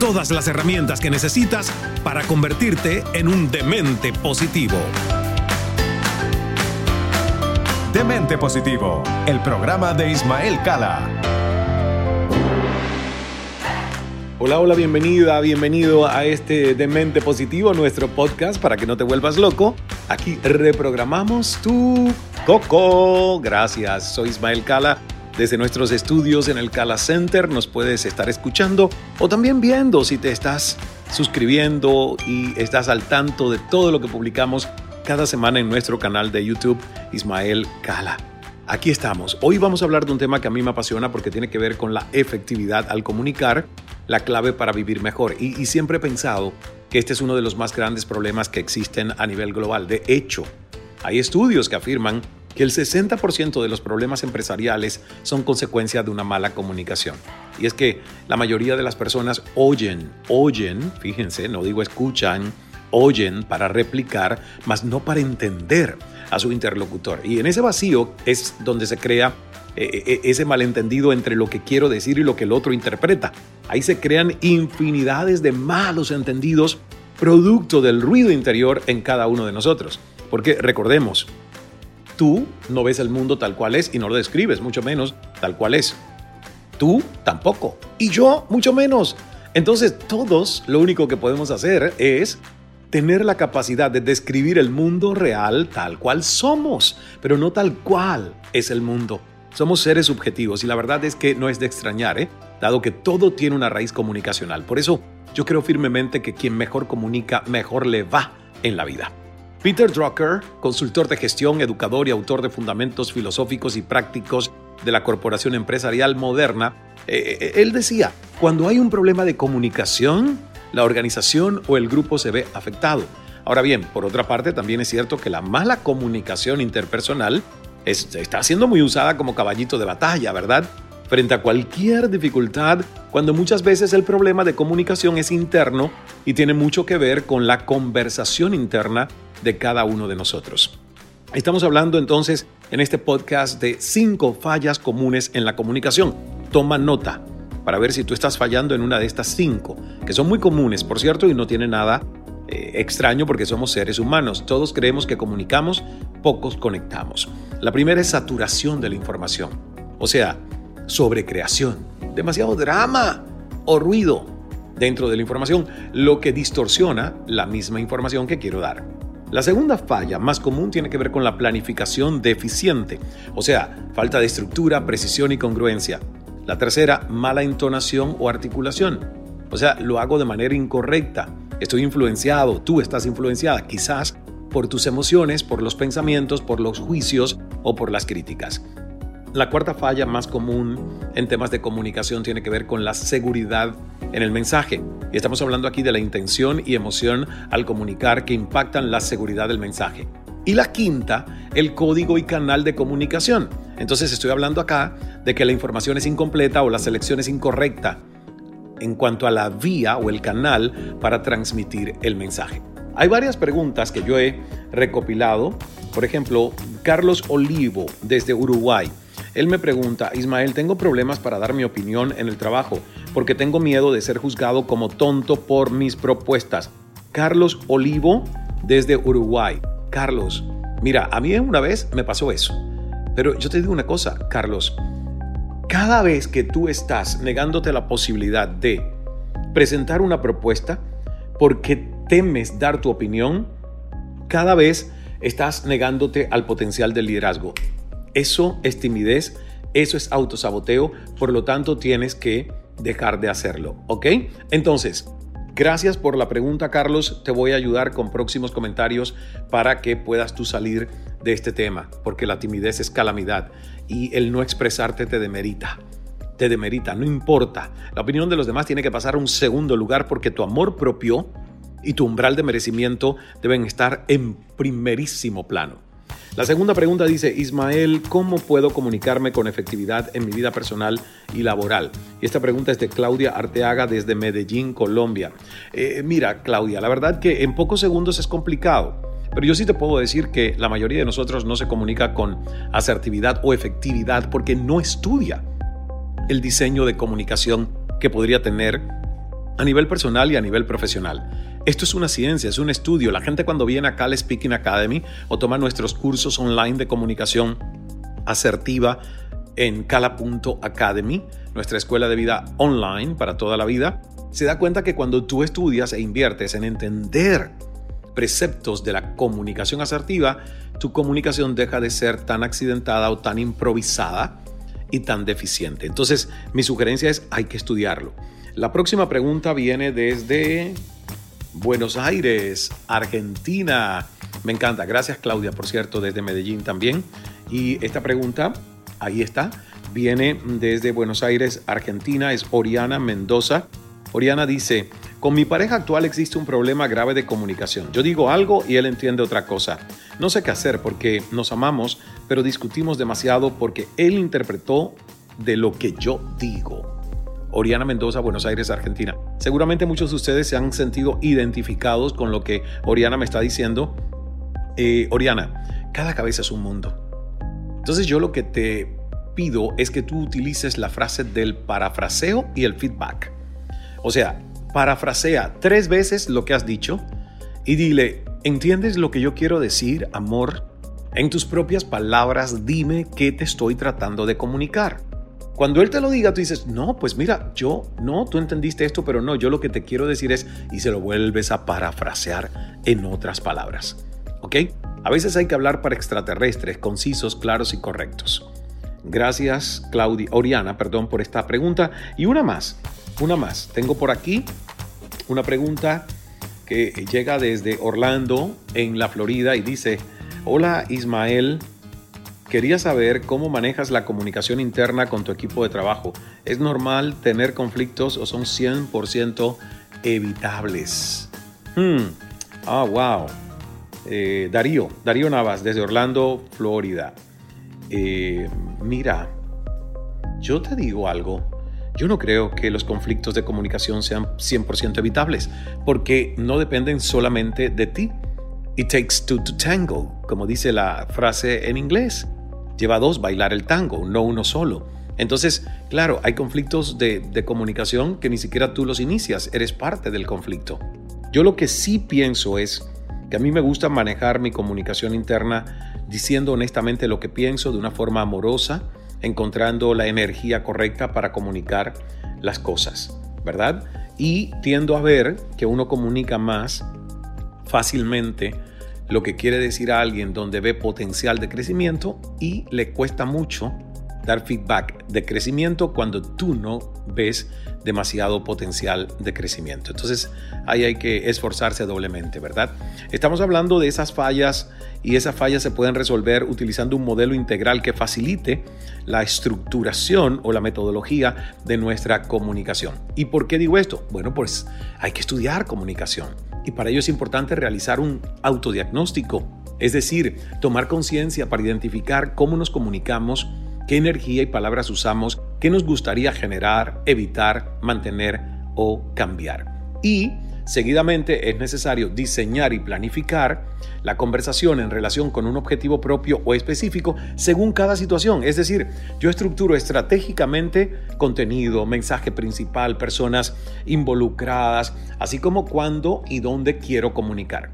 Todas las herramientas que necesitas para convertirte en un demente positivo. Demente Positivo, el programa de Ismael Cala. Hola, hola, bienvenida, bienvenido a este Demente Positivo, nuestro podcast para que no te vuelvas loco. Aquí reprogramamos tu coco. Gracias, soy Ismael Cala. Desde nuestros estudios en el Cala Center nos puedes estar escuchando o también viendo si te estás suscribiendo y estás al tanto de todo lo que publicamos cada semana en nuestro canal de YouTube Ismael Cala. Aquí estamos. Hoy vamos a hablar de un tema que a mí me apasiona porque tiene que ver con la efectividad al comunicar, la clave para vivir mejor. Y, y siempre he pensado que este es uno de los más grandes problemas que existen a nivel global. De hecho, hay estudios que afirman que el 60% de los problemas empresariales son consecuencia de una mala comunicación. Y es que la mayoría de las personas oyen, oyen, fíjense, no digo escuchan, oyen para replicar, mas no para entender a su interlocutor. Y en ese vacío es donde se crea eh, ese malentendido entre lo que quiero decir y lo que el otro interpreta. Ahí se crean infinidades de malos entendidos producto del ruido interior en cada uno de nosotros. Porque recordemos, tú no ves el mundo tal cual es y no lo describes, mucho menos tal cual es. Tú tampoco. Y yo mucho menos. Entonces todos lo único que podemos hacer es tener la capacidad de describir el mundo real tal cual somos, pero no tal cual es el mundo. Somos seres subjetivos y la verdad es que no es de extrañar, ¿eh? dado que todo tiene una raíz comunicacional. Por eso yo creo firmemente que quien mejor comunica, mejor le va en la vida. Peter Drucker, consultor de gestión, educador y autor de fundamentos filosóficos y prácticos de la corporación empresarial moderna, eh, eh, él decía, cuando hay un problema de comunicación, la organización o el grupo se ve afectado. Ahora bien, por otra parte, también es cierto que la mala comunicación interpersonal está siendo muy usada como caballito de batalla, ¿verdad? Frente a cualquier dificultad, cuando muchas veces el problema de comunicación es interno y tiene mucho que ver con la conversación interna de cada uno de nosotros. Estamos hablando entonces en este podcast de cinco fallas comunes en la comunicación. Toma nota para ver si tú estás fallando en una de estas cinco, que son muy comunes, por cierto, y no tiene nada eh, extraño porque somos seres humanos. Todos creemos que comunicamos, pocos conectamos. La primera es saturación de la información, o sea, sobrecreación, demasiado drama o ruido dentro de la información, lo que distorsiona la misma información que quiero dar. La segunda falla más común tiene que ver con la planificación deficiente, o sea, falta de estructura, precisión y congruencia. La tercera, mala entonación o articulación. O sea, lo hago de manera incorrecta. Estoy influenciado, tú estás influenciada, quizás por tus emociones, por los pensamientos, por los juicios o por las críticas. La cuarta falla más común en temas de comunicación tiene que ver con la seguridad en el mensaje. Y estamos hablando aquí de la intención y emoción al comunicar que impactan la seguridad del mensaje. Y la quinta, el código y canal de comunicación. Entonces estoy hablando acá de que la información es incompleta o la selección es incorrecta en cuanto a la vía o el canal para transmitir el mensaje. Hay varias preguntas que yo he recopilado. Por ejemplo, Carlos Olivo desde Uruguay. Él me pregunta, Ismael, tengo problemas para dar mi opinión en el trabajo porque tengo miedo de ser juzgado como tonto por mis propuestas. Carlos Olivo desde Uruguay. Carlos, mira, a mí una vez me pasó eso. Pero yo te digo una cosa, Carlos, cada vez que tú estás negándote la posibilidad de presentar una propuesta porque temes dar tu opinión, cada vez estás negándote al potencial del liderazgo. Eso es timidez, eso es autosaboteo, por lo tanto tienes que dejar de hacerlo, ¿ok? Entonces, Gracias por la pregunta, Carlos. Te voy a ayudar con próximos comentarios para que puedas tú salir de este tema, porque la timidez es calamidad y el no expresarte te demerita. te demerita, no importa. La opinión de los demás tiene que pasar a un segundo lugar porque tu amor propio y tu umbral de merecimiento deben estar en primerísimo plano. La segunda pregunta dice, Ismael, ¿cómo puedo comunicarme con efectividad en mi vida personal y laboral? Y esta pregunta es de Claudia Arteaga desde Medellín, Colombia. Eh, mira, Claudia, la verdad que en pocos segundos es complicado. Pero yo sí te puedo decir que la mayoría de nosotros no se comunica con asertividad o efectividad porque no estudia el diseño de comunicación que podría tener a nivel personal y a nivel profesional. Esto es una ciencia, es un estudio. La gente cuando viene acá al Speaking Academy o toma nuestros cursos online de comunicación asertiva en Cala.academy, nuestra escuela de vida online para toda la vida, se da cuenta que cuando tú estudias e inviertes en entender preceptos de la comunicación asertiva, tu comunicación deja de ser tan accidentada o tan improvisada y tan deficiente. Entonces, mi sugerencia es hay que estudiarlo. La próxima pregunta viene desde Buenos Aires, Argentina. Me encanta. Gracias Claudia, por cierto, desde Medellín también. Y esta pregunta, ahí está, viene desde Buenos Aires, Argentina. Es Oriana Mendoza. Oriana dice, con mi pareja actual existe un problema grave de comunicación. Yo digo algo y él entiende otra cosa. No sé qué hacer porque nos amamos, pero discutimos demasiado porque él interpretó de lo que yo digo. Oriana Mendoza, Buenos Aires, Argentina. Seguramente muchos de ustedes se han sentido identificados con lo que Oriana me está diciendo. Eh, Oriana, cada cabeza es un mundo. Entonces yo lo que te pido es que tú utilices la frase del parafraseo y el feedback. O sea, parafrasea tres veces lo que has dicho y dile, ¿entiendes lo que yo quiero decir, amor? En tus propias palabras, dime qué te estoy tratando de comunicar. Cuando él te lo diga, tú dices, no, pues mira, yo, no, tú entendiste esto, pero no, yo lo que te quiero decir es, y se lo vuelves a parafrasear en otras palabras. ¿Ok? A veces hay que hablar para extraterrestres, concisos, claros y correctos. Gracias, Claudia, Oriana, perdón, por esta pregunta. Y una más, una más. Tengo por aquí una pregunta que llega desde Orlando, en la Florida, y dice, hola Ismael, Quería saber cómo manejas la comunicación interna con tu equipo de trabajo. ¿Es normal tener conflictos o son 100% evitables? Hmm. Ah, wow. Eh, Darío, Darío Navas, desde Orlando, Florida. Eh, mira, yo te digo algo. Yo no creo que los conflictos de comunicación sean 100% evitables, porque no dependen solamente de ti. It takes two to tango, como dice la frase en inglés lleva dos bailar el tango, no uno solo. Entonces, claro, hay conflictos de, comunicación que ni siquiera tú los inicias, eres parte del conflicto. Yo lo que sí pienso es que a mí me gusta manejar mi comunicación interna diciendo honestamente lo que pienso de una forma amorosa, encontrando la energía correcta para comunicar las cosas, ¿verdad? Y tiendo a ver que uno comunica más fácilmente lo que quiere decir a alguien donde ve potencial de crecimiento y le cuesta mucho dar feedback de crecimiento cuando tú no ves demasiado potencial de crecimiento. Entonces ahí hay que esforzarse doblemente, ¿verdad? Estamos hablando de esas fallas y esas fallas se pueden resolver utilizando un modelo integral que facilite la estructuración o la metodología de nuestra comunicación. ¿Y por qué digo esto? Bueno, pues hay que estudiar comunicación y para ello es importante realizar un autodiagnóstico, es decir, tomar conciencia para identificar cómo nos comunicamos, qué energía y palabras usamos, qué nos gustaría generar, evitar, mantener o cambiar. Y Seguidamente es necesario diseñar y planificar la conversación en relación con un objetivo propio o específico según cada situación. Es decir, yo estructuro estratégicamente contenido, mensaje principal, personas involucradas, así como cuándo y dónde quiero comunicar.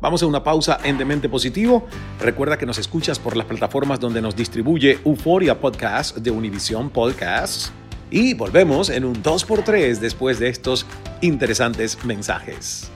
Vamos a una pausa en Demente Positivo. Recuerda que nos escuchas por las plataformas donde nos distribuye Euforia Podcast de Univision Podcasts y volvemos en un 2x3 después de estos interesantes mensajes.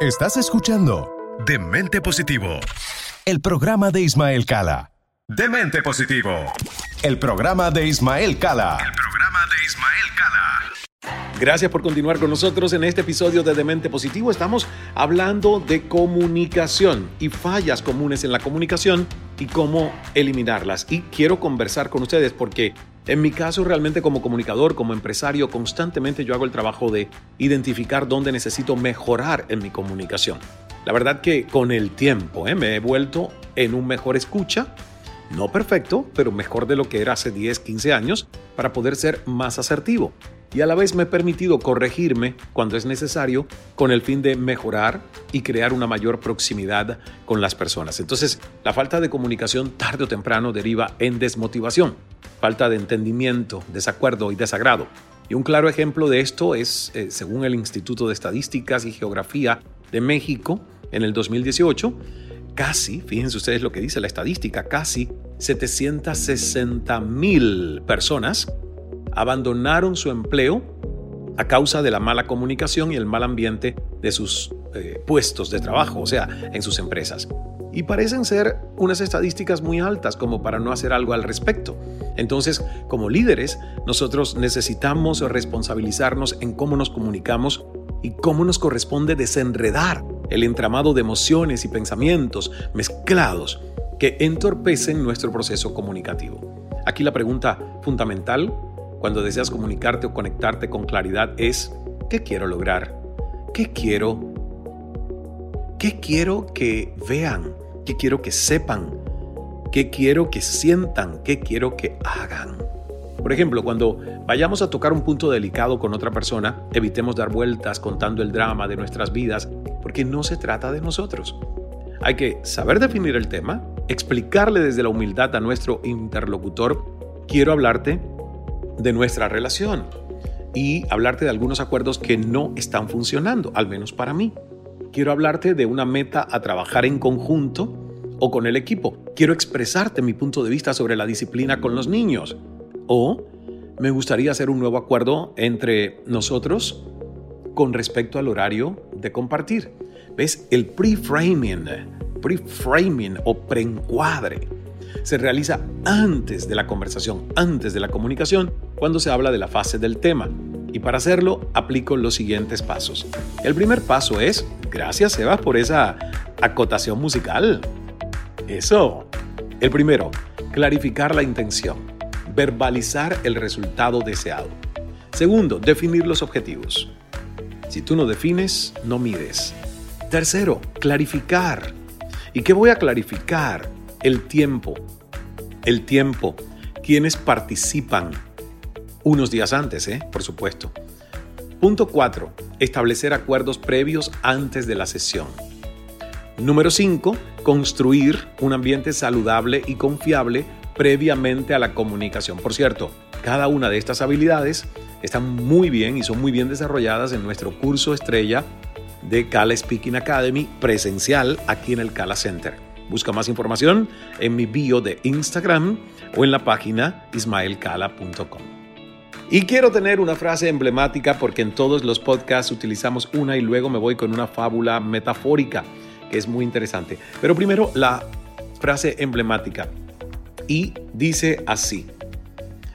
Estás escuchando Demente Positivo, el programa de Ismael Cala. Demente Positivo, el programa de Ismael Cala. El programa de Ismael Cala. Gracias por continuar con nosotros en este episodio de Demente Positivo. Estamos hablando de comunicación y fallas comunes en la comunicación y cómo eliminarlas. Y quiero conversar con ustedes porque En mi caso, realmente como comunicador, como empresario, constantemente yo hago el trabajo de identificar dónde necesito mejorar en mi comunicación. La verdad que con el tiempo ¿eh? me he vuelto en un mejor escucha, no perfecto, pero mejor de lo que era hace 10, 15 años, para poder ser más asertivo. Y a la vez me he permitido corregirme cuando es necesario con el fin de mejorar y crear una mayor proximidad con las personas. Entonces, la falta de comunicación tarde o temprano deriva en desmotivación falta de entendimiento, desacuerdo y desagrado. Y un claro ejemplo de esto es, eh, según el Instituto de Estadísticas y Geografía de México, en el 2018, casi, fíjense ustedes lo que dice la estadística, casi 760 mil personas abandonaron su empleo a causa de la mala comunicación y el mal ambiente de sus eh, puestos de trabajo, o sea, en sus empresas y parecen ser unas estadísticas muy altas como para no hacer algo al respecto. Entonces, como líderes, nosotros necesitamos responsabilizarnos en cómo nos comunicamos y cómo nos corresponde desenredar el entramado de emociones y pensamientos mezclados que entorpecen nuestro proceso comunicativo. Aquí la pregunta fundamental cuando deseas comunicarte o conectarte con claridad es, ¿qué quiero lograr? ¿Qué quiero? ¿Qué quiero que vean? qué quiero que sepan, qué quiero que sientan, qué quiero que hagan. Por ejemplo, cuando vayamos a tocar un punto delicado con otra persona, evitemos dar vueltas contando el drama de nuestras vidas, porque no se trata de nosotros. Hay que saber definir el tema, explicarle desde la humildad a nuestro interlocutor, quiero hablarte de nuestra relación y hablarte de algunos acuerdos que no están funcionando, al menos para mí. Quiero hablarte de una meta a trabajar en conjunto o con el equipo. Quiero expresarte mi punto de vista sobre la disciplina con los niños. O me gustaría hacer un nuevo acuerdo entre nosotros con respecto al horario de compartir. ¿Ves? El pre-framing, pre-framing o preencuadre se realiza antes de la conversación, antes de la comunicación, cuando se habla de la fase del tema. Y para hacerlo, aplico los siguientes pasos. El primer paso es, gracias Sebas por esa acotación musical. Eso. El primero, clarificar la intención, verbalizar el resultado deseado. Segundo, definir los objetivos. Si tú no defines, no mides. Tercero, clarificar. ¿Y qué voy a clarificar? El tiempo. El tiempo. Quienes participan unos días antes, ¿eh? por supuesto. Punto 4. Establecer acuerdos previos antes de la sesión. Número 5. Construir un ambiente saludable y confiable previamente a la comunicación. Por cierto, cada una de estas habilidades están muy bien y son muy bien desarrolladas en nuestro curso estrella de Cala Speaking Academy presencial aquí en el Cala Center. Busca más información en mi bio de Instagram o en la página ismaelcala.com. Y quiero tener una frase emblemática porque en todos los podcasts utilizamos una y luego me voy con una fábula metafórica que es muy interesante. Pero primero la frase emblemática. Y dice así.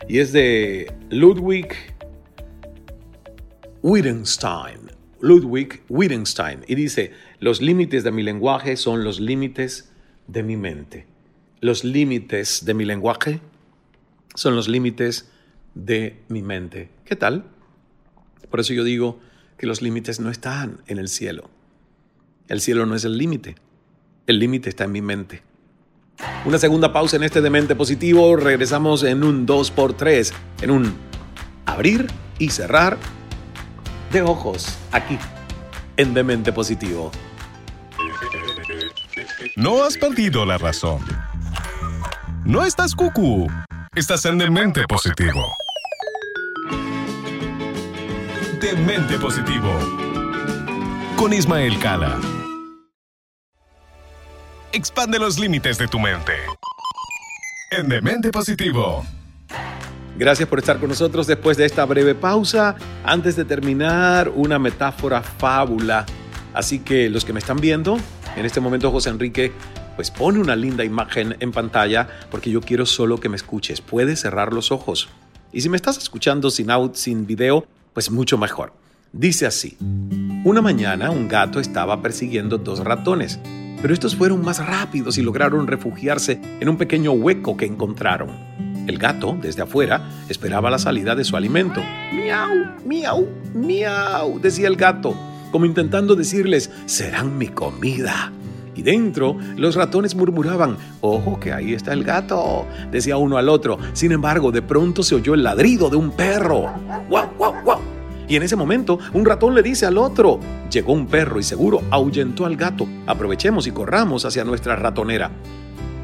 Y es de Ludwig Wittgenstein. Ludwig Wittgenstein. Y dice, los límites de mi lenguaje son los límites de mi mente. Los límites de mi lenguaje son los límites de mi mente. ¿Qué tal? Por eso yo digo que los límites no están en el cielo. El cielo no es el límite. El límite está en mi mente. Una segunda pausa en este Demente Positivo. Regresamos en un 2x3, en un abrir y cerrar de ojos aquí en Demente Positivo. No has perdido la razón. No estás cucú. Estás en Demente Positivo. Demente Positivo. Con Ismael Cala. Expande los límites de tu mente. En Demente Positivo. Gracias por estar con nosotros después de esta breve pausa. Antes de terminar, una metáfora fábula. Así que los que me están viendo, en este momento José Enrique, pues pone una linda imagen en pantalla porque yo quiero solo que me escuches. Puedes cerrar los ojos. Y si me estás escuchando sin out, sin video, pues mucho mejor. Dice así, una mañana un gato estaba persiguiendo dos ratones, pero estos fueron más rápidos y lograron refugiarse en un pequeño hueco que encontraron. El gato, desde afuera, esperaba la salida de su alimento. Miau, miau, miau, decía el gato, como intentando decirles, serán mi comida. Y dentro, los ratones murmuraban, ojo que ahí está el gato, decía uno al otro. Sin embargo, de pronto se oyó el ladrido de un perro. ¡Guau, guau, guau! Y en ese momento, un ratón le dice al otro, llegó un perro y seguro ahuyentó al gato. Aprovechemos y corramos hacia nuestra ratonera.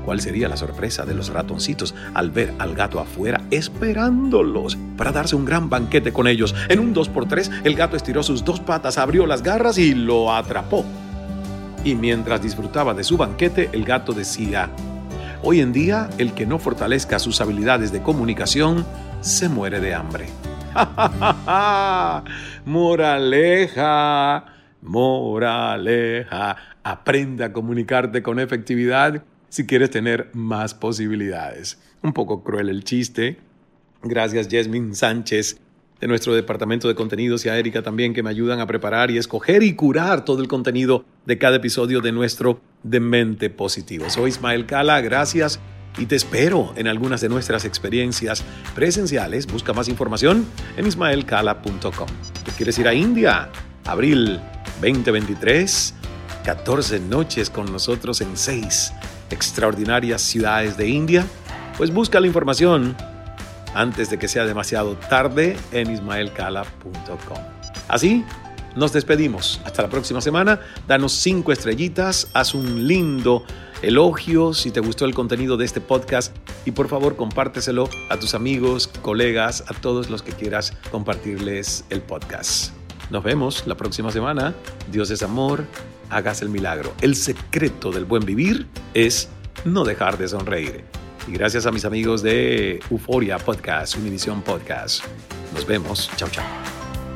¿Cuál sería la sorpresa de los ratoncitos al ver al gato afuera esperándolos para darse un gran banquete con ellos? En un 2x3, el gato estiró sus dos patas, abrió las garras y lo atrapó. Y mientras disfrutaba de su banquete, el gato decía, Hoy en día, el que no fortalezca sus habilidades de comunicación se muere de hambre. moraleja, moraleja, aprenda a comunicarte con efectividad si quieres tener más posibilidades. Un poco cruel el chiste. Gracias Jasmine Sánchez de nuestro departamento de contenidos y a Erika también que me ayudan a preparar y escoger y curar todo el contenido de cada episodio de nuestro Demente Positivo. Soy Ismael Cala, gracias y te espero en algunas de nuestras experiencias presenciales. Busca más información en ismaelcala.com. ¿Te quieres ir a India? Abril 2023, 14 noches con nosotros en 6 extraordinarias ciudades de India? Pues busca la información antes de que sea demasiado tarde en ismaelcala.com. Así, nos despedimos. Hasta la próxima semana. Danos cinco estrellitas, haz un lindo elogio si te gustó el contenido de este podcast y por favor compárteselo a tus amigos, colegas, a todos los que quieras compartirles el podcast. Nos vemos la próxima semana. Dios es amor hagas el milagro. El secreto del buen vivir es no dejar de sonreír. Y gracias a mis amigos de Euforia Podcast, Univision Podcast. Nos vemos. Chao, chao.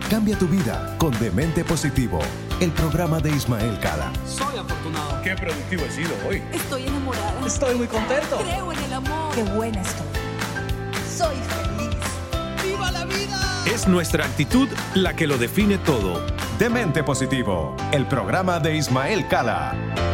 Cambia tu vida con Demente Positivo, el programa de Ismael Cala. Soy afortunado. Qué productivo he sido hoy. Estoy enamorada. Estoy muy contento. Creo en el amor. Qué buena estoy. Soy feliz. ¡Viva la vida! Es nuestra actitud la que lo define todo. Demente Positivo, el programa de Ismael Cala.